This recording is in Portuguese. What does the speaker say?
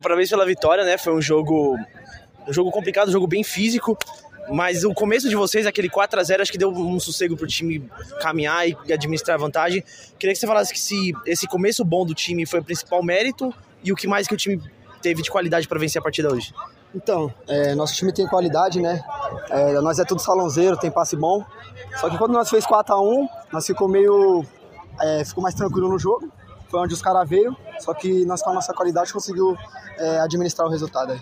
Parabéns pela vitória, né? Foi um jogo um jogo complicado, um jogo bem físico. Mas o começo de vocês, aquele 4 a 0 acho que deu um sossego pro time caminhar e administrar a vantagem. Queria que você falasse que se esse começo bom do time foi o principal mérito e o que mais que o time teve de qualidade para vencer a partida hoje. Então, é, nosso time tem qualidade, né? É, nós é tudo salãozeiro, tem passe bom. Só que quando nós fez 4 a 1 nós ficou meio. É, ficou mais tranquilo no jogo. Foi onde os caras veio. Só que nós, com a nossa qualidade, conseguiu é, administrar o resultado aí.